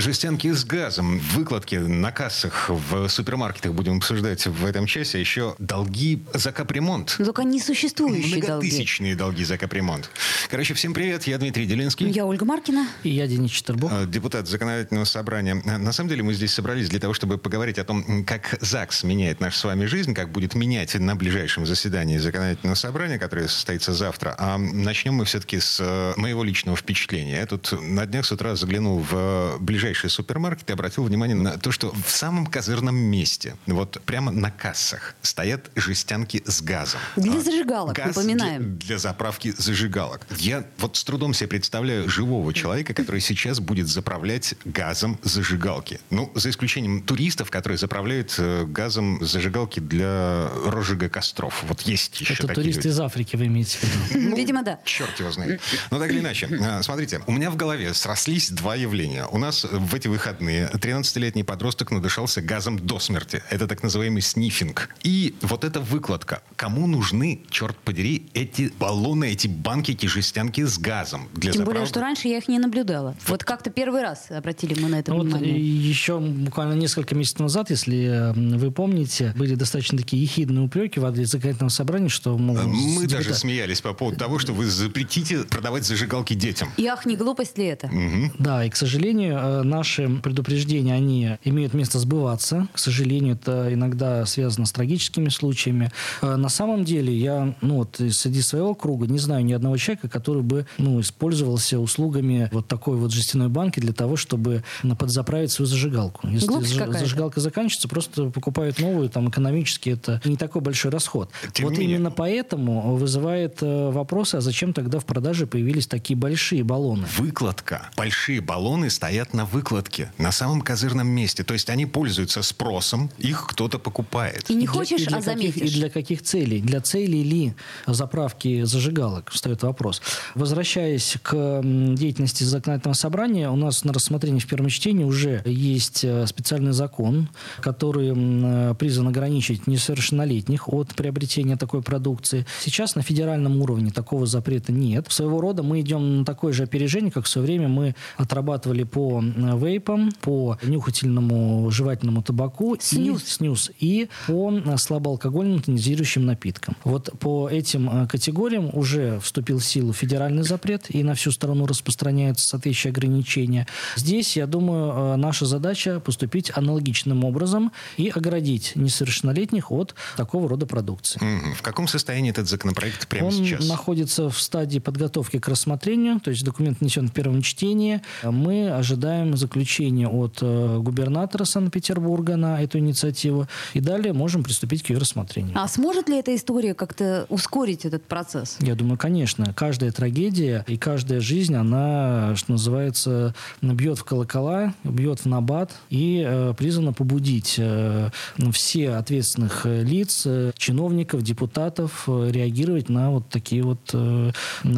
Жестянки с газом, выкладки на кассах в супермаркетах будем обсуждать в этом часе. Еще долги за капремонт. Но только несуществующие долги. Многотысячные долги за капремонт. Короче, всем привет. Я Дмитрий Делинский. Я Ольга Маркина. И я Денис Четербок. Э, Депутат законодательного собрания. На самом деле мы здесь собрались для того, чтобы поговорить о том, как ЗАГС меняет нашу с вами жизнь, как будет менять на ближайшем заседании законодательного собрания, которое состоится завтра. А начнем мы все-таки с э, моего личного впечатления. Я тут на днях с утра заглянул в ближайший супермаркет и обратил внимание на то, что в самом козырном месте, вот прямо на кассах, стоят жестянки с газом. Для А, зажигалок, газ напоминаем. Для, для заправки зажигалок. Я вот с трудом себе представляю живого человека, который сейчас будет заправлять газом зажигалки. Ну, за исключением туристов, которые заправляют э, газом зажигалки для розжига костров. Вот есть еще Это такие туристы люди. из Африки, вы имеете в виду? Видимо, да. Черт его знает. Но так или иначе, а, смотрите, у меня в голове срослись два явления. У нас в эти выходные 13-летний подросток надышался газом до смерти. Это так называемый снифинг. И вот эта выкладка. Кому нужны, черт подери, эти баллоны, эти банки, эти жестянки с газом? Для Тем более, заправки? что раньше я их не наблюдала. Вот как-то первый раз обратили мы на это Ну Вот внимание. еще буквально несколько месяцев назад, если вы помните, были достаточно такие ехидные упреки в адрес законодательного собрания, что... мол, Э, Мы с даже депутат- смеялись по поводу того, что вы запретите продавать зажигалки детям. И ах, не глупость ли это? Да, и, к сожалению, э, наши предупреждения, они имеют место сбываться. К сожалению, это иногда связано с трагическими случаями. Э, На самом деле, я, ну вот, среди своего круга не знаю ни одного человека, который бы, ну, использовался услугами вот такой вот жестяной банки для того, чтобы подзаправить свою зажигалку. Если Глупость зажигалка заканчивается, просто покупают новую, там, экономически это не такой большой расход. Тем вот не менее. именно поэтому вызывает э, вопросы, а зачем тогда в продаже появились такие большие баллоны? Выкладка. Большие баллоны стоят на выкладке, на самом козырном месте. То есть они пользуются спросом, их кто-то покупает. И не И для- хочешь, и для а каких- заметишь. и для каких целей? Для целей ли заправки зажигалок? Встает вопрос. Возвращаясь к деятельности законодательного собрания, у нас на рассмотрении в первом чтении уже есть э, специальный закон, который э, призван ограничить несовершеннолетних от приобретения такой продукции. Сейчас на федеральном уровне такого запрета нет. Своего рода мы идем на такое же опережение, как в свое время мы отрабатывали по вейпам, по нюхательному жевательному табаку Снюс. и снюс и по э, слабоалкогольным тонизирующим напиткам. Вот по этим э, категориям уже вступил в силу федеральный запрет и на всю страну распространяются соответствующие ограничения. Здесь, я думаю, э, наша задача поступить аналогичным образом и оградить несовершеннолетних от такого рода продукции. В каком состоянии этот законопроект прямо Он сейчас? находится в стадии подготовки к рассмотрению, то есть документ внесен в первом чтении. Мы ожидаем заключения от э, губернатора Санкт-Петербурга на эту инициативу, и далее можем приступить к ее рассмотрению. А сможет ли эта история как-то ускорить этот процесс? Я думаю, конечно. Каждая трагедия и каждая жизнь, она, что называется, бьет в колокола, бьет в набат и э, призвана побудить э, все ответственных лиц, э, чиновников, депутатов э, реагировать на вот такие вот э,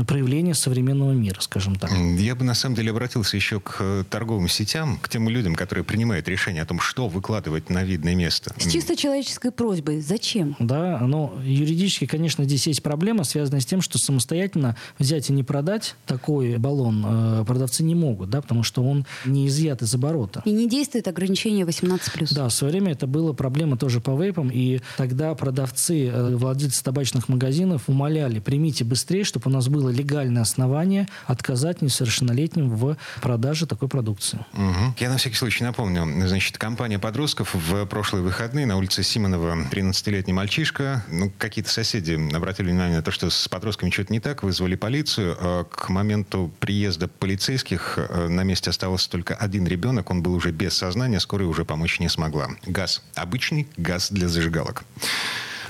проявления современного мира, скажем так. Я бы на самом деле обратился еще к торговым сетям, к тем людям, которые принимают решение о том, что выкладывать на видное место. С чисто человеческой просьбой. Зачем? Да, но юридически, конечно, здесь есть проблема, связанная с тем, что самостоятельно взять и не продать такой баллон э, продавцы не могут, да, потому что он не изъят из оборота. И не действует ограничение 18+. Да, в свое время это была проблема тоже по вейпам, и тогда продавцы, э, владельцы табачных магазинов умоляли, примите быстрее, чтобы у нас было легальное основание отказать несовершеннолетним в продаже такой продукции. Мгм. Я на всякий случай напомню. Значит, компания подростков в прошлые выходные на улице Симонова 13-летний мальчишка, ну, какие-то соседи обратили внимание на то, что с подростками что-то не так, вызвали полицию. А К моменту приезда полицейских э, на месте оставался только один ребенок, он был уже без сознания, скорая уже помочь не смогла. Газ. Обычный газ для зажигалок.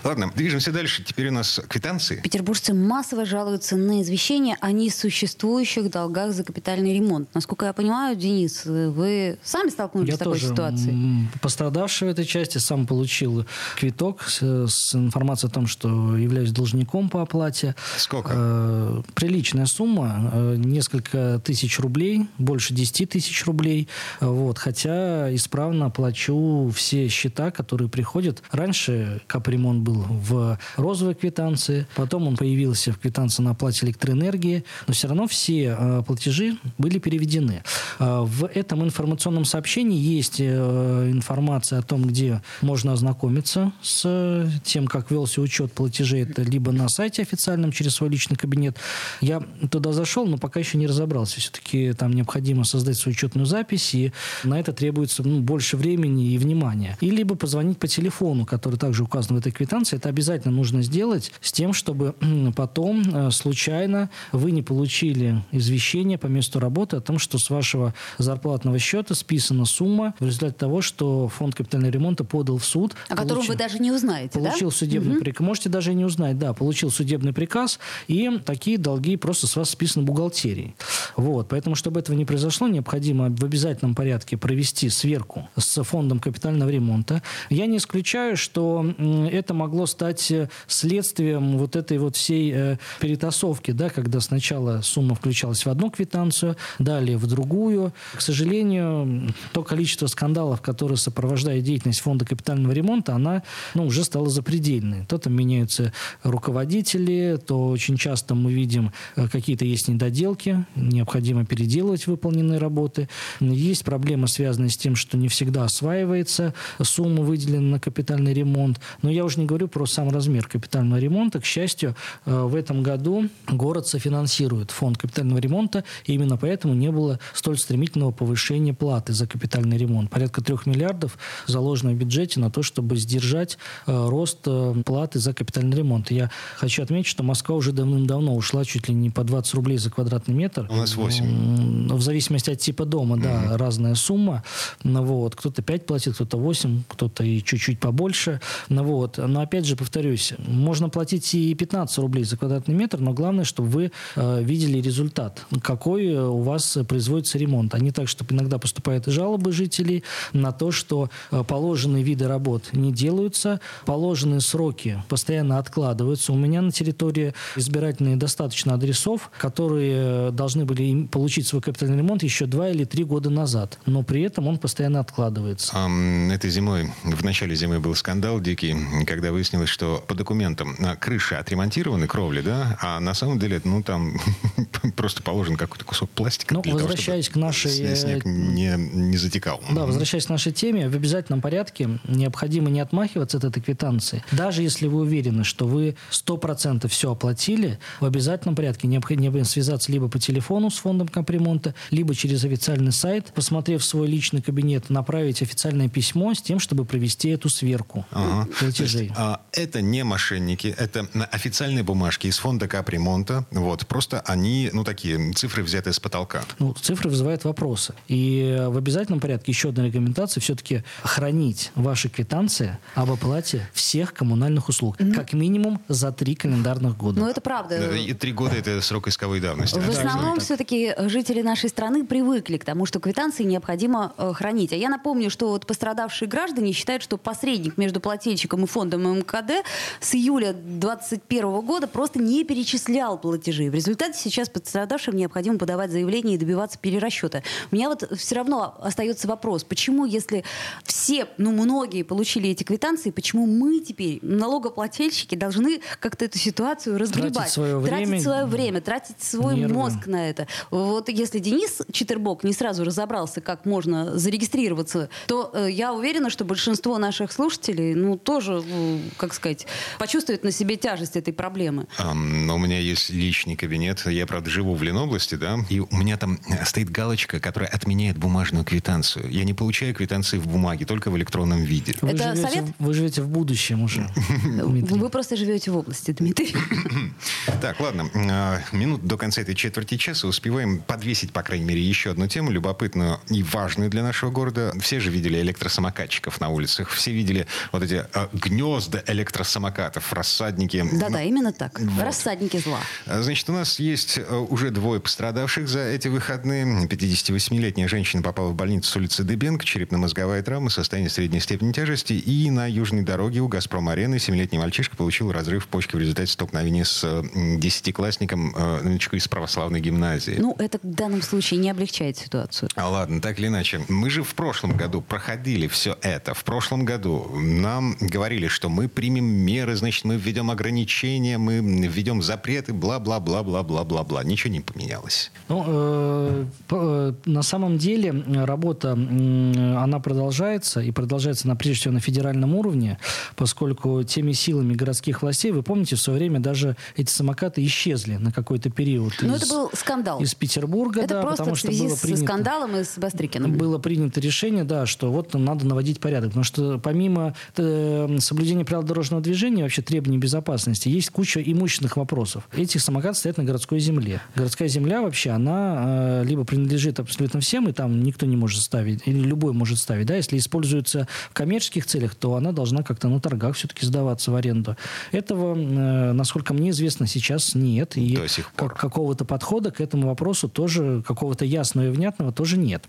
Ладно, движемся дальше. Теперь у нас квитанции. Петербуржцы массово жалуются на извещение о несуществующих долгах за капитальный ремонт. Насколько я понимаю, Денис, вы сами столкнулись Я с такой тоже ситуацией? пострадавший в этой части, сам получил квиток с, с информацией о том, что являюсь должником по оплате. Сколько? Э, приличная сумма, э, несколько тысяч рублей, больше 10 тысяч рублей. Вот, хотя исправно плачу все счета, которые приходят. Раньше капремонт был в розовой квитанции, потом он появился в квитанции на оплате электроэнергии, но все равно все э, платежи были переведены. Э, в этом информационном сообщении есть э, информация о том, где можно ознакомиться с тем, как велся учет платежей. Это либо на сайте официальном через свой личный кабинет. Я туда зашел, но пока еще не разобрался. Все-таки там необходимо создать свою учетную запись, и на это требуется ну, больше времени и внимания. И либо позвонить по телефону, который также указан в этой квитанции. Это обязательно нужно сделать с тем, чтобы потом э, случайно вы не получили извещение по месту работы о том, что с вашего зарплатного счета списана сумма в результате того, что фонд капитального ремонта подал в суд. О котором получил, вы даже не узнаете, Получил да? судебный приказ. Можете даже не узнать, да. Получил судебный приказ, и такие долги просто с вас списаны бухгалтерией. Вот. Поэтому, чтобы этого не произошло, необходимо в обязательном порядке провести сверку с фондом капитального ремонта. Я не исключаю, что это могло стать э, следствием вот этой вот всей э, перетасовки, да, когда сначала сумма включалась в одну квитанцию, далее в другую. К сожалению, то количество скандалов, которые сопровождают деятельность фонда капитального ремонта, она ну, уже стала запредельной. То там меняются руководители, то очень часто мы видим э, какие-то есть недоделки, необходимо переделывать выполненные работы. Есть проблемы, связанные с тем, что не всегда осваивается сумма, выделенная на капитальный ремонт. Но я уже не говорю про сам размер капитального ремонта. К счастью, э, в этом году город софинансирует фонд капитального ремонта, и именно поэтому не было столь стремительного повышения платы за капитальный ремонт. Порядка трех миллиардов заложено в бюджете на то, чтобы сдержать э, рост э, платы за капитальный ремонт. Я хочу отметить, что Москва уже давным-давно ушла чуть ли не по 20 рублей за квадратный метр. У нас 8. В зависимости от типа дома, да, mm-hmm. разная сумма. Ну, вот. Кто-то 5 платит, кто-то 8, кто-то и чуть-чуть побольше. Ну, вот. Но опять же, повторюсь, можно платить и 15 рублей за квадратный метр, но главное, чтобы вы э, видели результат, какой у вас производится ремонт. А не так, чтобы иногда поступают жалобы жителей на то, что э, положенные виды работ не делаются, положенные сроки постоянно откладываются. У меня на территории избирательные достаточно адресов, которые должны были получить свой капитальный ремонт еще два или три года назад. Но при этом он постоянно откладывается. А, этой зимой, в начале зимы был скандал дикий, когда выяснилось, что по документам крыши отремонтированы, кровли, да, а на самом деле, ну, там просто положен какой-то кусок пластика. Ну, возвращаясь того, к нашей... Снег не, не затекал. Да, возвращаясь к нашей теме, в обязательном порядке необходимо не отмахиваться от этой квитанции. Даже если вы уверены, что вы 100% все оплатили, в обязательном порядке необходимо связаться либо по телефону с фондом капремонта, либо через официальный сайт, посмотрев свой личный кабинет, направить официальное письмо с тем, чтобы провести эту сверку ага. платежей. А, это не мошенники, это официальные бумажки из фонда капремонта. Вот, просто они, ну, такие цифры взятые с потолка. Ну, цифры вызывают вопросы. И в обязательном порядке еще одна рекомендация все-таки хранить ваши квитанции об оплате всех коммунальных услуг. Mm-hmm. Как минимум за три календарных года. Ну, это правда. И три года это срок исковой давности. В основном все-таки жители нашей страны привыкли к тому, что квитанции необходимо э, хранить. А я напомню, что вот пострадавшие граждане считают, что посредник между плательщиком и фондом МКД с июля 2021 года просто не перечислял платежи. В результате сейчас пострадавшим необходимо подавать заявление и добиваться перерасчета. У меня вот все равно остается вопрос, почему, если все, ну, многие получили эти квитанции, почему мы теперь, налогоплательщики, должны как-то эту ситуацию разгребать? Тратить свое время. Тратить свое время, тратить свой Нервы. мозг на это. Вот если Денис Читербок не сразу разобрался, как можно зарегистрироваться, то э, я уверена, что большинство наших слушателей, ну, тоже, э, как сказать, почувствует на себе тяжесть этой проблемы. Um, у меня есть личный кабинет. Я, правда, живу в Ленобласти, да, и у меня там стоит галочка, которая отменяет бумажную квитанцию. Я не получаю квитанции в бумаге, только в электронном виде. Вы, Это живете, совет? вы живете в будущем уже. Вы просто живете в области, Дмитрий. Так, ладно. А, Минут до конца этой четверти часа успеваем подвесить, по крайней мере, еще одну тему, любопытную и важную для нашего города. Все же видели электросамокатчиков на улицах. Все видели вот эти а, гнезда гнезда электросамокатов, рассадники. Да-да, именно так. Вот. Рассадники зла. А, значит, у нас есть э, уже двое пострадавших за эти выходные. 58-летняя женщина попала в больницу с улицы Дыбенко, черепно-мозговая травма, состояние средней степени тяжести. И на южной дороге у «Газпром-арены» 7-летний мальчишка получил разрыв почки в результате столкновения с десятиклассником э, из православной гимназии. Ну, это в данном случае не облегчает ситуацию. А ладно, так или иначе. Мы же в прошлом году проходили все это. В прошлом году нам говорили, что мы примем меры, значит, мы введем ограничения, мы введем запреты, бла-бла-бла-бла-бла-бла-бла. Ничего не поменялось. Ну, э, э, на самом деле работа, э, она продолжается, и продолжается она прежде всего на федеральном уровне, поскольку теми силами городских властей, вы помните, в свое время даже эти самокаты исчезли на какой-то период. Ну, это был скандал. Из Петербурга, это да, просто потому в связи что было принято, с скандалом и с Бастрыкиным. Было принято решение, да, что вот надо наводить порядок. Потому что помимо э, соблюдения правил дорожного движения, вообще требований безопасности, есть куча имущественных вопросов. Эти самокаты стоят на городской земле. Городская земля вообще, она э, либо принадлежит абсолютно всем, и там никто не может ставить, или любой может ставить. Да? Если используется в коммерческих целях, то она должна как-то на торгах все-таки сдаваться в аренду. Этого, э, насколько мне известно, сейчас нет. И До сих пор. какого-то подхода к этому вопросу тоже, какого-то ясного и внятного тоже нет.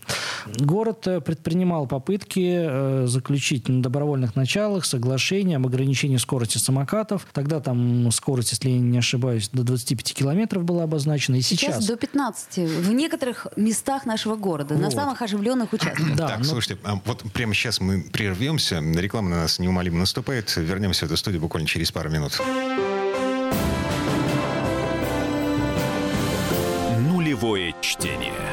Город э, предпринимал попытки э, заключить на добровольных началах соглашение об ограничении скорости самокатов. Тогда там скорость, если я не ошибаюсь, до 25 километров была обозначена. И сейчас, сейчас до 15. В некоторых местах нашего города, вот. на самых оживленных участках. Да, так, но... слушайте, а вот прямо сейчас мы прервемся. Реклама на нас неумолимо наступает. Вернемся в эту студию буквально через пару минут. Нулевое чтение.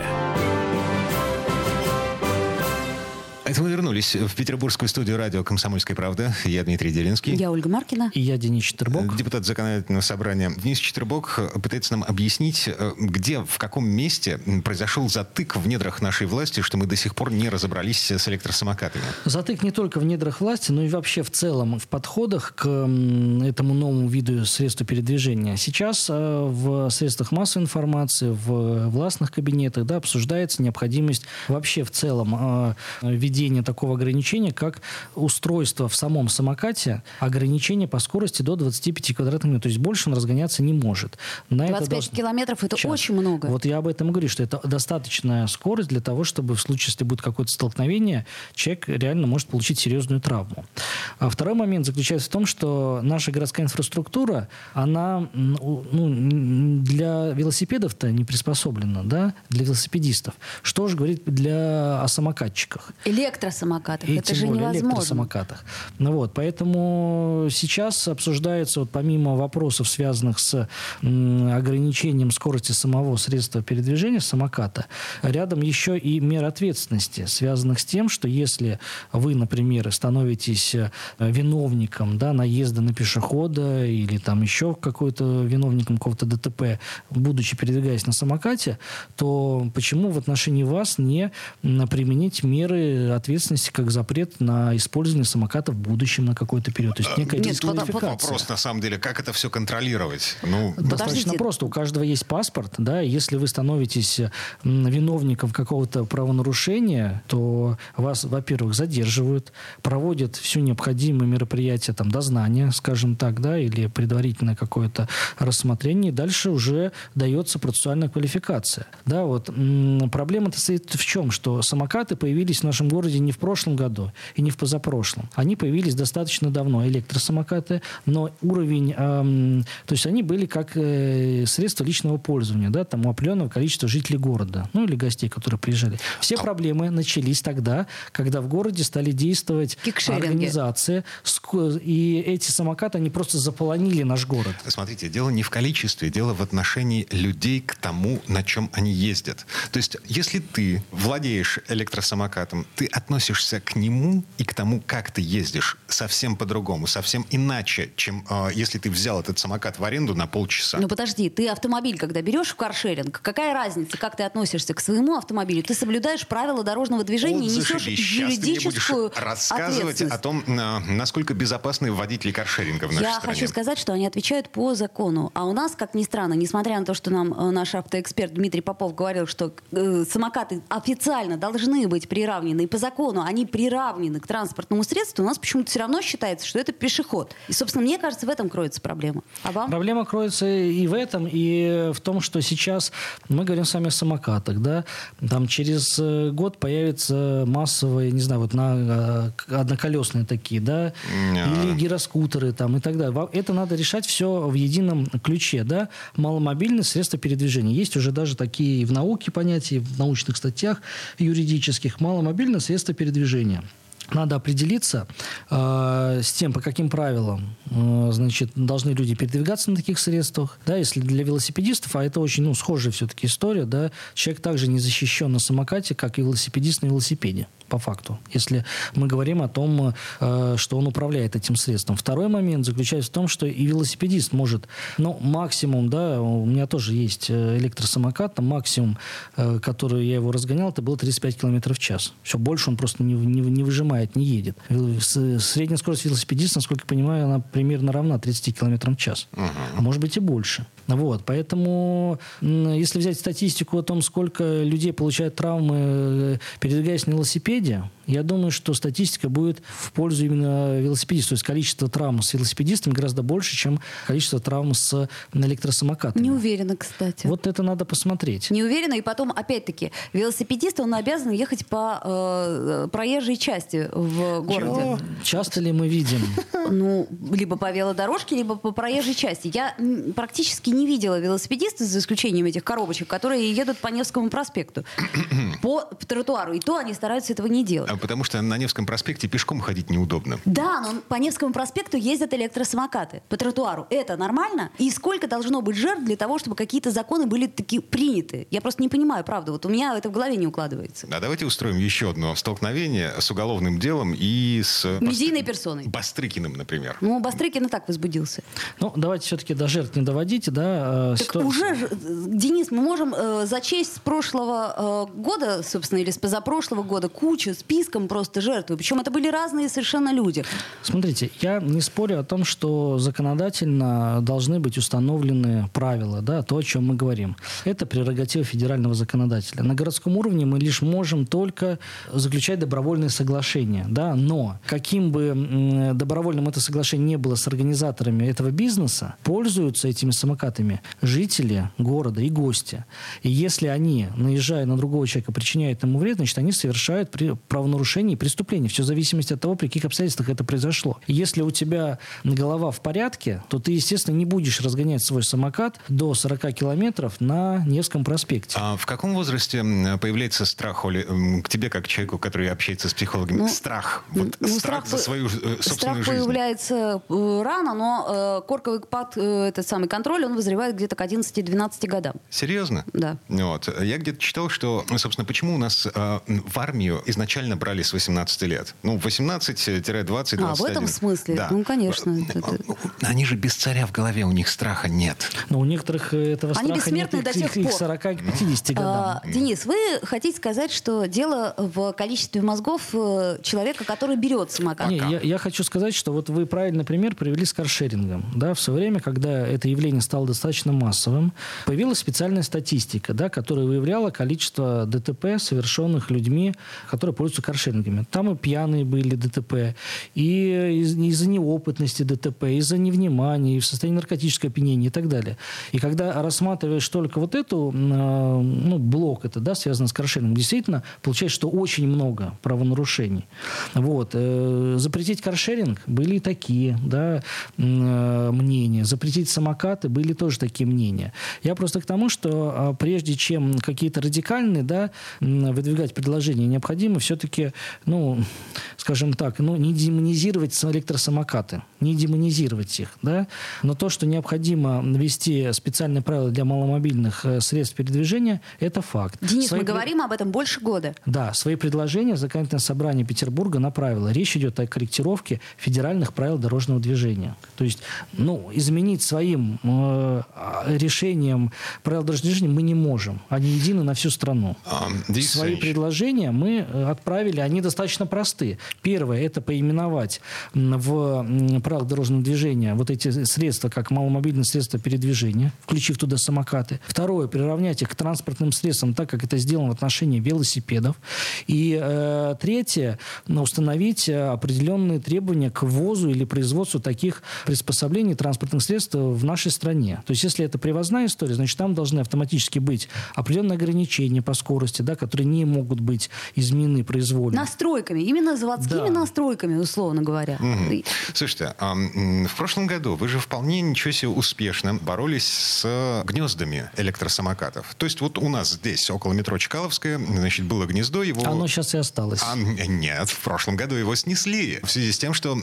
Это мы вернулись в петербургскую студию радио «Комсомольская правда». Я Дмитрий Делинский. Я Ольга Маркина. И я Денис Четербок. Депутат законодательного собрания. Денис Четербок пытается нам объяснить, э, где, в каком месте произошел затык в недрах нашей власти, что мы до сих пор не разобрались с электросамокатами. Затык не только в недрах власти, но и вообще в целом в подходах к этому новому виду средства передвижения. Сейчас э, в средствах массовой информации, в властных кабинетах да, обсуждается необходимость вообще в целом введения введение такого ограничения, как устройство в самом самокате, ограничение по скорости до 25 квадратных метров. То есть больше он разгоняться не может. На 25 это километров – это Час. очень много. Вот я об этом и говорю, что это достаточная скорость для того, чтобы в случае, если будет какое-то столкновение, человек реально может получить серьезную травму. А второй момент заключается в том, что наша городская инфраструктура, она ну, для велосипедов-то не приспособлена, да, для велосипедистов. Что же говорить для о самокатчиках? Электросамокатах. И это же более невозможно. электросамокатах. Ну вот, поэтому сейчас обсуждается, вот помимо вопросов, связанных с ограничением скорости самого средства передвижения самоката, рядом еще и меры ответственности, связанных с тем, что если вы, например, становитесь э, виновником да, наезда на пешехода или там еще какой-то виновником какого-то ДТП, будучи передвигаясь на самокате, то почему в отношении вас не применить меры ответственности как запрет на использование самоката в будущем на какой-то период. То есть некая Нет, дисквалификация. Вопрос, на самом деле, как это все контролировать? Ну, Достаточно Подождите. просто. У каждого есть паспорт. Да, если вы становитесь виновником какого-то правонарушения, то вас, во-первых, задерживают, проводят все необходимые мероприятия, там, дознания, скажем так, да, или предварительное какое-то рассмотрение, и дальше уже дается процессуальная квалификация. Да, вот проблема-то состоит в чем? Что самокаты появились в нашем городе не в прошлом году и не в позапрошлом. Они появились достаточно давно, электросамокаты, но уровень, эм, то есть они были как э, средство личного пользования, да, там у определенного количества жителей города, ну или гостей, которые приезжали. Все проблемы начались тогда, когда в городе стали действовать организации, и эти самокаты, они просто заполонили наш город. Смотрите, дело не в количестве, дело в отношении людей к тому, на чем они ездят. То есть, если ты владеешь электросамокатом, ты относишься к нему и к тому, как ты ездишь, совсем по-другому, совсем иначе, чем э, если ты взял этот самокат в аренду на полчаса. Ну подожди, ты автомобиль, когда берешь в каршеринг, какая разница, как ты относишься к своему автомобилю? Ты соблюдаешь правила дорожного движения Вот и несешь ты юридическую будешь рассказывать о том, насколько безопасны водители каршеринга в нашей Я стране. хочу сказать, что они отвечают по закону. А у нас, как ни странно, несмотря на то, что нам э, наш автоэксперт Дмитрий Попов говорил, что э, самокаты официально должны быть приравнены, и по закону они приравнены к транспортному средству, у нас почему-то все равно считается, что это пешеход. И, собственно, мне кажется, в этом кроется проблема. А вам? Проблема кроется и в этом, и в том, что сейчас мы говорим с вами о самокатах, да, там через э, год появятся массовые, не знаю, вот на э, одноколесные такие, да, Да. или гироскутеры там и так далее. Это надо решать все в едином ключе, да. Маломобильное средство передвижения. Есть уже даже такие в науке понятия, в научных статьях юридических. Маломобильное средство передвижения. Надо определиться э, с тем, по каким правилам э, значит, должны люди передвигаться на таких средствах. Да, если для велосипедистов, а это очень ну, схожая все-таки история, да, человек также не защищен на самокате, как и велосипедист на велосипеде, по факту, если мы говорим о том, э, что он управляет этим средством. Второй момент заключается в том, что и велосипедист может, ну, максимум, да, у меня тоже есть э, электросамокат, там максимум, э, который я его разгонял, это было 35 км в час. Все, больше он просто не, не, не выжимает, не едет. Средняя скорость велосипедиста, насколько я понимаю, она примерно равна 30 км в час. А может быть и больше. Вот, поэтому, если взять статистику о том, сколько людей получают травмы, э, передвигаясь на велосипеде, я думаю, что статистика будет в пользу именно велосипедистов. То есть количество травм с велосипедистами гораздо больше, чем количество травм с электросамокатами. Не уверена, кстати. Вот это надо посмотреть. Не уверена. И потом, опять-таки, велосипедист, он обязан ехать по э, проезжей части в городе. Часто ли мы видим? Ну, либо по велодорожке, либо по проезжей части. Я практически не видела велосипедистов, за исключением этих коробочек, которые едут по Невскому проспекту по тротуару. И то они стараются этого не делать. Потому что на Невском проспекте пешком ходить неудобно. Да, но по Невскому проспекту ездят электросамокаты по тротуару. Это нормально? И сколько должно быть жертв для того, чтобы какие-то законы были таки приняты? Я просто не понимаю, правда. Вот у меня это в голове не укладывается. А давайте устроим еще одно столкновение с уголовным делом и с... Медийной Бастры- персоной. Бастрыкиным, например. Ну, Бастрыкин и так возбудился. Ну, давайте все-таки до жертв не доводите, да. э, Так ситуация- уже, же, Денис, мы можем э, зачесть с прошлого э, года, собственно, или с позапрошлого года кучу, списком просто жертв. Причем это были разные совершенно люди. Смотрите, я не спорю о том, что законодательно должны быть установлены правила, да, то, о чем мы говорим. Это прерогатива федерального законодателя. На городском уровне мы лишь можем только заключать добровольные соглашения, да, но каким бы добровольным это соглашение не было с организаторами этого бизнеса, пользуются этими самокатами жители города и гости. И если они, наезжая на другого человека, причиняют ему вред, значит, они совершают при- правонарушение и преступление. Все в зависимости от того, при каких обстоятельствах это произошло. И если у тебя голова в порядке, то ты, естественно, не будешь разгонять свой самокат до 40 километров на Невском проспекте. А в каком возрасте появляется страх, Оля, к тебе, как человеку, который общается с психологами? Ну, страх. Вот Ну, страх, за по- свою э, собственную страх жизнь. появляется э, рано, но э, корковый пад, э, этот самый контроль, он вызревает где-то к 11-12 годам. Серьезно? Да. Вот. Я где-то читал, что, собственно, почему у нас э, в армию изначально брали с 18 лет? Ну, 18-20, 21. А, в этом смысле? Да. Ну, конечно, Э, это- Они же без царя в голове, у них страха нет. Но у некоторых э, этого Они страха нет бессмертны и до тех их пор. 40 к 50 годам. А, Денис, вы хотите сказать, что дело в количестве мозгов э, человека, который берет самокат? Не, я, я хочу сказать, что вот вы правильный пример привели с каршерингом. Да, в свое время, когда это явление стало достаточно массовым, появилась специальная статистика, да, которая выявляла количество ДТП, совершенных людьми, которые пользуются каршерингами. Там и пьяные были ДТП, и из- из-за неопытности ДТП, из-за невнимания, и в состоянии наркотического опьянения и так далее. И когда рассматриваешь только вот эту, э, ну, блок это, да, связанный с каршерингом, действительно получается, что очень много правонарушений. Вот. Э, Запретить каршеринг были и такие, да, э, мнения. Запретить самокаты были тоже такие мнения. Я просто к тому, что а, прежде чем какие-то радикальные, да, выдвигать предложения, необходимо все-таки, ну, скажем так, ну, не демонизировать электросамокаты, не демонизировать их, да, но то, что необходимо ввести специальные правила для маломобильных э, средств передвижения, это факт. Денис, Свои мы пред- говорим об этом больше года. Да, свои предложения законодательное собрание Петербурга направило. Речь идет о корректировке федеральных правил дорожного движения. То есть, ну, изменить своим э, решением правил дорожного движения мы не можем. Они едины на всю страну. А, Денис Свои предложения мы э, отправили, они достаточно просты. Первое – это поименовать в правилах дорожного движения вот эти средства как маломобильные средства передвижения, включив туда самокаты. Второе – приравнять их к транспортным средствам, так как это сделано в отношении велосипедов. И э, третье – установить э, определенные требования к ввозу или производству таких приспособлений транспортных средств в нашей стране. То есть, если это привозная история, значит, там должны автоматически быть определенные ограничения по скорости, да, которые не могут быть изменены произвольно. Настройками, именно заводскими Да. настройками, условно говоря. И- Слушайте, а, в прошлом году вы же вполне ничего себе успешно боролись с гнездами электросамокатов. То есть вот у нас здесь, около метро Чкаловская, значит, было гнездо, его... Оно сейчас и осталось. А, нет, в прошлом году его снесли. В связи с тем, что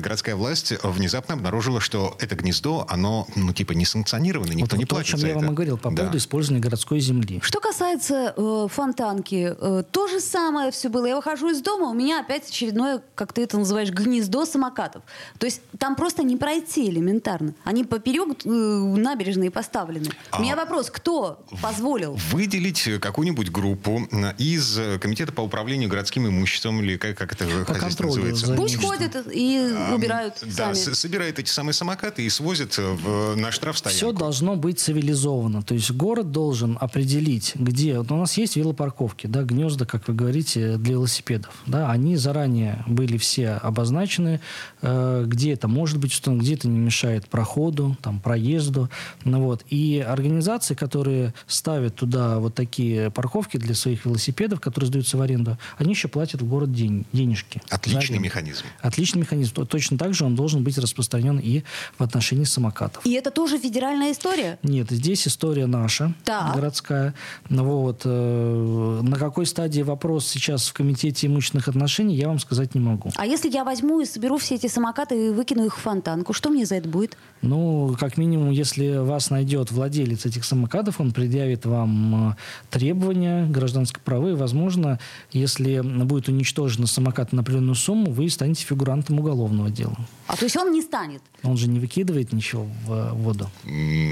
городская власть внезапно обнаружила, что это гнездо, оно, ну, типа, не санкционировано, никто вот, не вот то, о платит чем за я это. вам и говорил по Да. поводу использования городской земли. Что касается э, фонтанки, э, то же самое все было. Я выхожу из дома, у меня опять очередное, как ты это называешь, гнездо самокатов. То есть там просто не пройти элементарно. Они поперек э, набережной поставлены. У меня вопрос, кто позволил? Выделить какую-нибудь группу м, из э, комитета по управлению городским имуществом, или как, как это хозяйство контролю называется? Пусть ходят и убирают Да, сами. с- собирает эти самые самокаты и свозит в, на штрафстоянку. Все должно быть цивилизовано. То есть город должен определить, где... Вот у нас есть велопарковки, да, гнезда, как вы говорите, для велосипедов. Да, они заранее были все обозначены, э, где это может быть установлено, где это не мешает проходу, там, проезду. Ну, вот. И организации, которые ставят туда вот такие парковки для своих велосипедов, которые сдаются в аренду, они еще платят в город день, денежки. Отличный механизм. Отличный механизм. То- Точно так же он должен быть распространен и в отношении самокатов. И это тоже федеральная история? Нет, здесь история наша, Так. городская. Ну Вот, э, на какой стадии вопрос сейчас в Комитете имущественных отношений, я вам сказать не могу. А если я возьму и соберу все эти самокаты и выкину их в фонтанку, что мне за это будет? Ну, как минимум, если вас найдет владелец этих самокатов, он предъявит вам э, требования гражданско-правые. Возможно, если будет уничтожен самокат на определенную сумму, вы станете фигурантом уголовного дела. А то есть он не станет. Он же не выкидывает ничего в э, воду.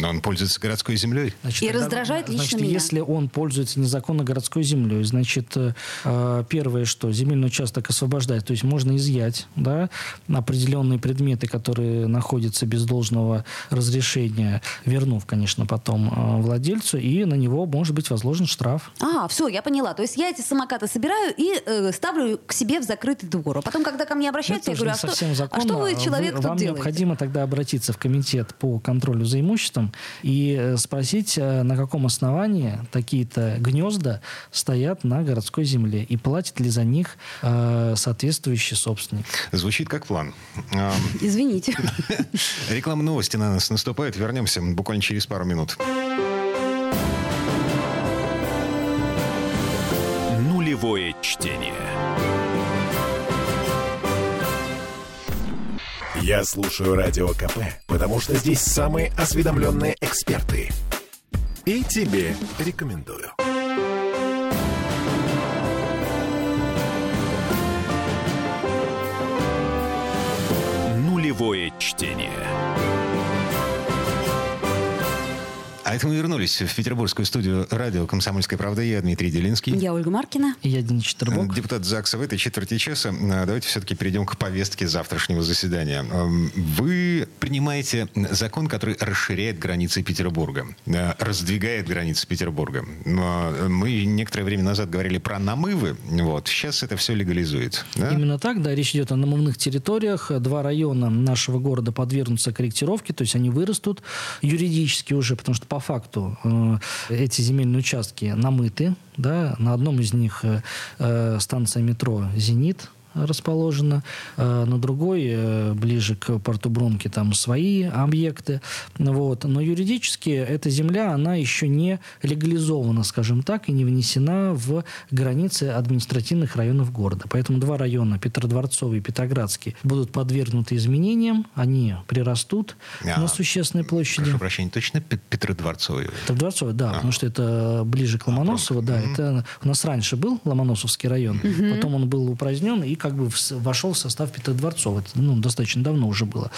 Он пользуется городской землей. Значит, И тогда- раздражает лично значит, меня. если он пользуется незаконно городской землей, значит, э, первое, что земельный участок освобождает, то есть можно изъять да, определенные предметы, которые находятся без должного разрешения, вернув, конечно, потом э, владельцу, и на него может быть возложен штраф. А, все, я поняла. То есть я эти самокаты собираю и э, ставлю к себе в закрытый двор. А потом, когда ко мне обращаются, Это я говорю, а что, а что вы, человек, Вы- тут Вам делаете? необходимо тогда обратиться в комитет по контролю за имуществом и э, спросить, э, на каком основании такие-то гнезда стоят на городской земле и платит ли за них э, соответствующий собственник. Звучит как план. Извините. Реклама новости на нас наступает. Вернемся буквально через пару минут. Нулевое чтение. Я слушаю Радио КП, потому что здесь самые осведомленные эксперты. И тебе рекомендую. Нулевое чтение. А это мы вернулись в петербургскую студию радио «Комсомольская правда». Я Дмитрий Делинский. Я Ольга Маркина. И я Денис Четербок. Депутат ЗАГСа в этой четверти часа. э, Давайте все-таки перейдем к повестке завтрашнего заседания. Вы принимаете закон, который расширяет границы Петербурга, э, раздвигает границы Петербурга. Но Мы некоторое время назад говорили про намывы. Вот. Сейчас это все легализует. да? Именно так, да, речь идет о намывных территориях. Два района нашего города подвергнутся корректировке, то есть они вырастут юридически уже, потому что по факту э, эти земельные участки намыты, да, на одном из них э, э, станция метро «Зенит», расположена, э, на другой, э, ближе к порту Брунки, там свои объекты. Вот. Но юридически эта земля, она еще не легализована, скажем так, и не внесена в границы административных районов города. Поэтому два района, Петродворцовый и Петроградский, будут подвергнуты изменениям, они прирастут а, на существенной площади. Прошу прощения, точно Петродворцовый? Петродворцовый, да, а. потому что это ближе к Ломоносову, а, да, mm это у нас раньше был Ломоносовский район, mm потом он был упразднен и как бы вошел в состав Петродворцова. Это ну, достаточно давно уже было.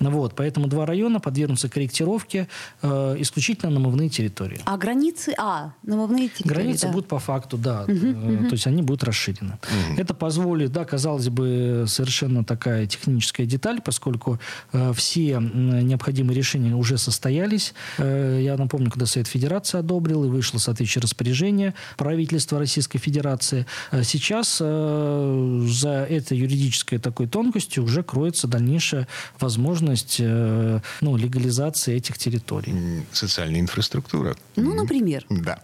Вот, поэтому два района подвергнутся корректировке э, исключительно намывные территории. А границы, а, намывные территории, Границы да. будут по факту, да, угу, э, угу. то есть они будут расширены. Угу. Это позволит, да, казалось бы, совершенно такая техническая деталь, поскольку э, все необходимые решения уже состоялись. Э, я напомню, когда Совет Федерации одобрил и вышло соответствующее распоряжение правительства Российской Федерации. Э, сейчас э, за этой юридической такой тонкостью уже кроется дальнейшая возможность э, ну, легализации этих территорий. Социальная инфраструктура. Ну, например. Да.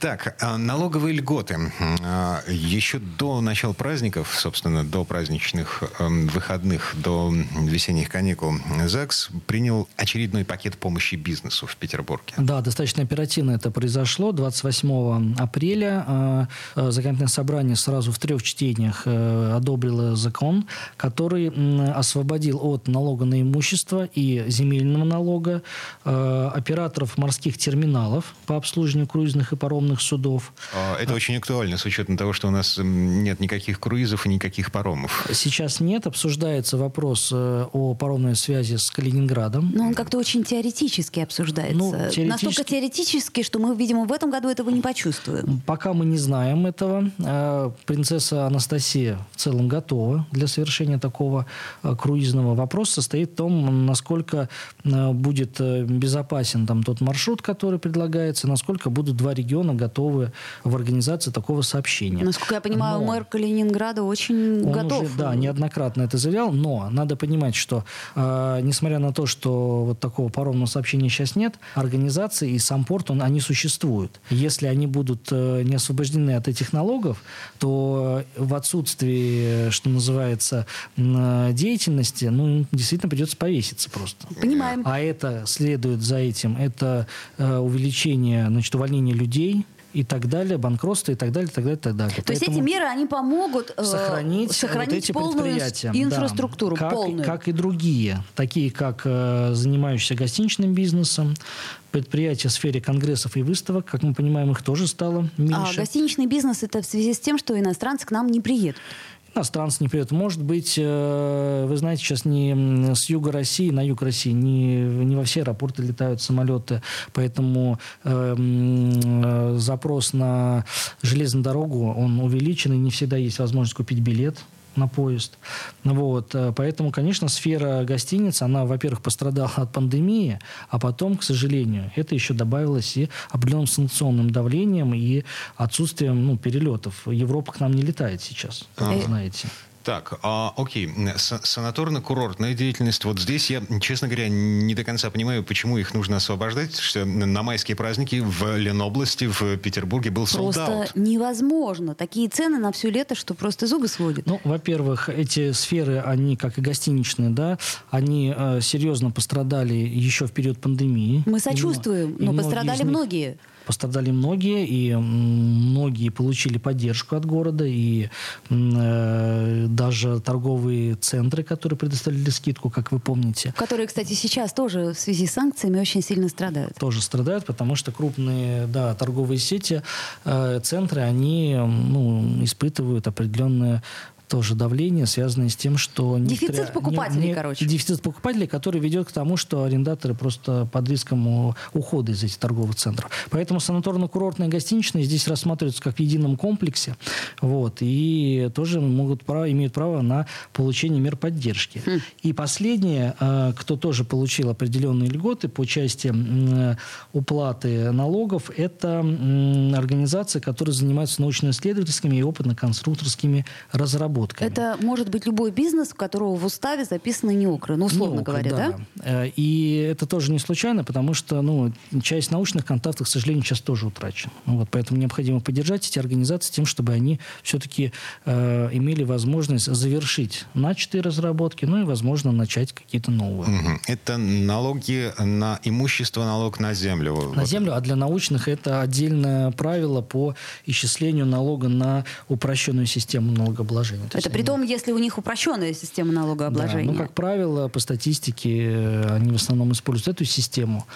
Так, а налоговые льготы. А, еще до начала праздников, собственно, до праздничных эм, выходных, до весенних каникул, ЗАГС принял очередной пакет помощи бизнесу в Петербурге. Да, достаточно оперативно это произошло. 28 апреля а, законодательное собрание сразу в трех чтениях одобрило закон, который освободил от налога на имущество и земельного налога э, операторов морских терминалов по обслуживанию круизных и паромных судов. А, это очень актуально с учетом того, что у нас нет никаких круизов и никаких паромов. Сейчас нет. Обсуждается вопрос э, о паромной связи с Калининградом. Но он как-то очень теоретически обсуждается. Ну, теоретически... Настолько теоретически, что мы, видимо, в этом году этого не почувствуем. Пока мы не знаем этого. Э, принцесса Анастасия в целом готова для совершения такого э, круизного. Вопрос состоит в том, насколько будет безопасен там тот маршрут, который предлагается, насколько будут два региона готовы в организации такого сообщения. Насколько я понимаю, но мэр Калининграда очень он готов. Уже, да, неоднократно это заявлял, но надо понимать, что э, несмотря на то, что вот такого паромного сообщения сейчас нет, организации и сам порт, он, они существуют. Если они будут э, не освобождены от этих налогов, то в отсутствии, что называется, деятельности, ну, действительно придется повеситься просто. Понимаем. А это следует за этим, это э, увеличение, значит, увольнение людей, и так далее, банкротство и так далее, и так далее, и так далее. То Поэтому есть эти меры, они помогут э, сохранить, сохранить вот эти полную предприятия. инфраструктуру, да, как, полную. Как и другие, такие как э, занимающиеся гостиничным бизнесом, предприятия в сфере конгрессов и выставок, как мы понимаем, их тоже стало а меньше. А гостиничный бизнес это в связи с тем, что иностранцы к нам не приедут иностранцы не приедут. Может быть, э, вы знаете, сейчас не с юга России на юг России, не, не во все аэропорты летают самолеты, поэтому э, э, запрос на железную дорогу, он увеличен, и не всегда есть возможность купить билет на поезд. Вот. Э, поэтому, конечно, сфера гостиниц, она, во-первых, пострадала от пандемии, а потом, к сожалению, это еще добавилось и определенным санкционным давлением и отсутствием ну, перелетов. Европа к нам не летает сейчас, как вы знаете. Так, а, окей, санаторно-курортная деятельность. Вот здесь я, честно говоря, не до конца понимаю, почему их нужно освобождать. Что на майские праздники в Ленобласти, в Петербурге был солдат. Просто невозможно. Такие цены на все лето, что просто зубы сводит. Ну, во-первых, эти сферы, они, как и гостиничные, да, они э, серьезно пострадали еще в период пандемии. Мы сочувствуем, и, но и пострадали многие пострадали многие, и многие получили поддержку от города, и э, даже торговые центры, которые предоставили скидку, как вы помните. Которые, кстати, сейчас тоже в связи с санкциями очень сильно страдают. Тоже страдают, потому что крупные да, торговые сети, э, центры, они ну, испытывают определенные тоже давление, связанное с тем, что... Дефицит покупателей, не, не, короче. Дефицит покупателей, который ведет к тому, что арендаторы просто под риском ухода из этих торговых центров. Поэтому санаторно-курортные гостиничные здесь рассматриваются как в едином комплексе. Вот, и тоже могут право, имеют право на получение мер поддержки. Хм. И последнее, а, кто тоже получил определенные льготы по части уплаты налогов, это организации, которые занимаются научно-исследовательскими и опытно-конструкторскими разработками разработками. Это может быть любой бизнес, у которого в уставе записаны неокры, ну, условно Неокры, говоря, да? Э, И это тоже не случайно, потому что ну, часть научных контактов, к сожалению, сейчас тоже утрачена. Ну, Вот, поэтому необходимо поддержать эти организации тем, чтобы они все-таки э, имели возможность завершить начатые разработки, ну и, возможно, начать какие-то новые. Мгм. Это налоги на имущество, налог на землю. На Вот. землю, а для научных это отдельное правило по исчислению налога на упрощенную систему налогообложения. То Это есть при они- том, если у них упрощенная система налогообложения. Да, ну, как правило, по статистике э, они в основном используют эту систему.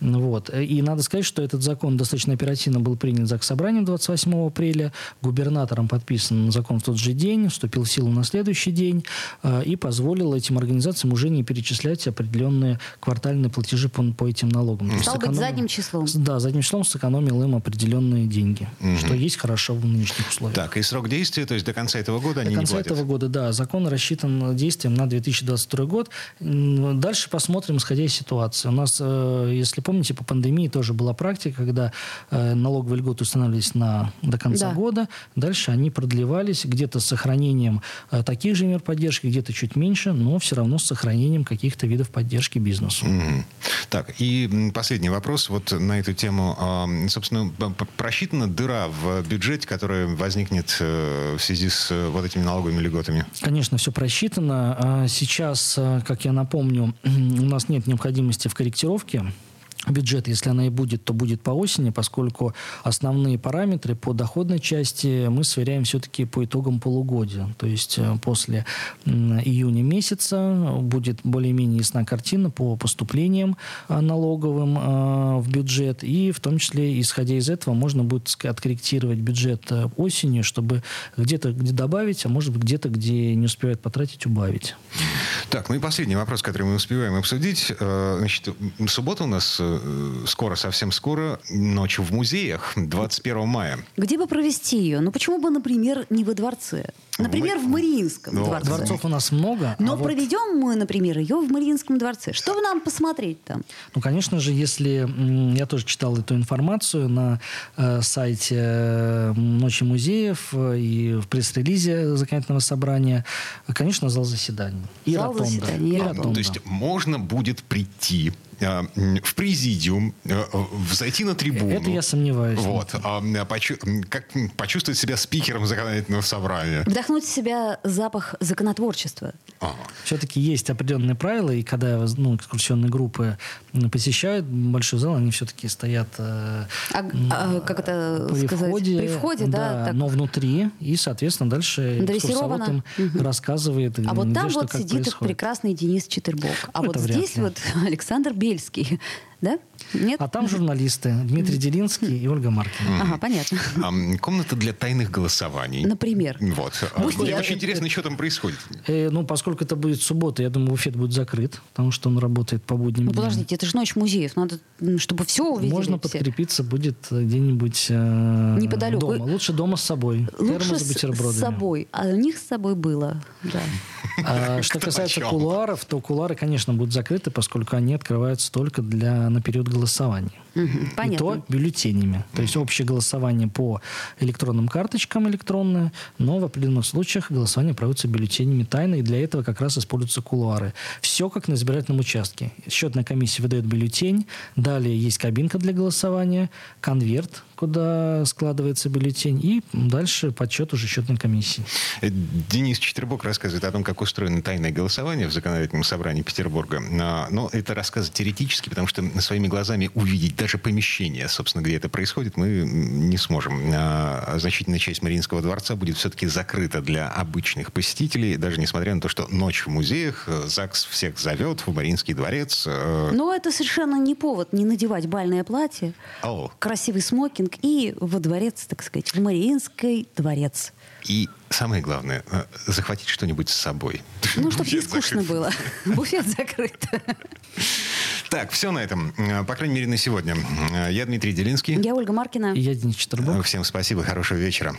Ну, Вот. И надо сказать, что этот закон достаточно оперативно был принят за собранием 28 апреля. Губернатором подписан закон в тот же день, вступил в силу на следующий день э, и позволил этим организациям уже не перечислять определенные квартальные платежи по, по этим налогам. Стал быть, сэкономил- задним числом. Да, задним числом сэкономил им определенные деньги, что есть хорошо в нынешних условиях. Так, и срок действия, то есть до конца этого года До они конца не платят. этого года, да. Закон рассчитан действием на 2022 год. Дальше посмотрим, исходя из ситуации. У нас, э, если помните, по пандемии тоже была практика, когда э, налоговые льготы устанавливались на, до конца Да. года. Дальше они продлевались где-то с сохранением э, таких же мер поддержки, где-то чуть меньше, но все равно с сохранением каких-то видов поддержки бизнесу. Мгм. Так, и последний вопрос вот на эту тему. А, Собственно, просчитана дыра в бюджете, которая возникнет в связи с вот этими налоговыми льготами? Конечно, все просчитано. А Сейчас, а, как я напомню, у нас нет необходимости в корректировке бюджета. Если она и будет, то будет по осени, поскольку основные параметры по доходной части мы сверяем все-таки по итогам полугодия. То есть э, после июня месяца будет более-менее ясна картина по поступлениям а, налоговым а, в бюджет. И в том числе, исходя из этого, можно будет откорректировать бюджет э, осенью, чтобы где-то где добавить, а может быть где-то, где не успевают потратить, убавить. Так, ну и последний вопрос, который мы успеваем обсудить. Э, Значит, суббота у нас э, скоро, совсем скоро, ночью в музеях, 21 мая. Где бы провести ее? Ну почему бы, например, не во дворце? Например, в Мариинском Ну, дворце. Дворцов у нас много. а Но вот- проведем мы, например, ее в Мариинском дворце. Что бы нам посмотреть там? Ну, конечно же, если я тоже читал эту информацию на э, сайте э, Ночи музеев э, и в пресс-релизе законодательного собрания, э, конечно, зал заседаний. И Зал ротонда. заседаний, и ротонда. Ну, то есть можно будет прийти э, в президиум, э, взойти на трибуну. Это я сомневаюсь. Вот. а, м, как почувствовать себя спикером законодательного собрания. Вдохнуть в себя запах законотворчества. Ага. Все-таки есть определенные правила, и когда ну, экскурсионные группы посещают большой зал, они все-таки стоят э, А, а, как это при сказать? входе, При входе, да. так. но внутри, и, соответственно, дальше экскурсовод им рассказывает, А вот где там что, вот сидит происходит. прекрасный Денис Четербок. А Ну, вот здесь ли. вот Александр Бельский. Да? Нет? А там журналисты Дмитрий Делинский и Ольга Маркина. Ага, понятно. А, Комната для тайных голосований. Например. Вот. А. Мне очень интересно, что там происходит. Э, ну, поскольку это будет суббота, я думаю, буфет будет закрыт, потому что он работает по будним Ну подождите, это же ночь музеев. Надо, чтобы все увидели. Можно все. подкрепиться будет э, где-нибудь э, Неподалеку. дома. Лучше дома с собой. Лучше с с, бутербродами. с собой. А у них с собой было. Да. А что касается кулуаров, то кулуары, конечно, будут закрыты, поскольку они открываются только для, на период голосования. Мгм, И то бюллетенями. То есть общее голосование по электронным карточкам электронное, но в определенных случаях голосование проводится бюллетенями тайно, и для этого как раз используются кулуары. Все как на избирательном участке. Счетная комиссия выдает бюллетень, далее есть кабинка для голосования, конверт, куда складывается бюллетень, и дальше подсчет уже счетной комиссии. Э, Денис Четербок рассказывает о том, как устроено тайное голосование в законодательном собрании Петербурга. А, Но это рассказ теоретический, потому что своими глазами увидеть даже помещение, собственно, где это происходит, мы не сможем. А Значительная часть Мариинского дворца будет все-таки закрыта для обычных посетителей, даже несмотря на то, что ночь в музеях, э, ЗАГС всех зовет в Мариинский дворец. э, Но это совершенно не повод не надевать бальное платье, О, красивый смокинг и во дворец, так сказать, в Мариинский дворец. И самое главное, э, захватить что-нибудь с собой. Ну, чтобы не скучно закрыт. было. Буфет закрыт. Так, все на этом. Э, По крайней мере, на сегодня. Э, Я Дмитрий Делинский. Я Ольга Маркина. И я Денис Четербок. Всем спасибо, хорошего вечера.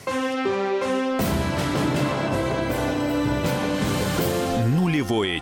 Нулевое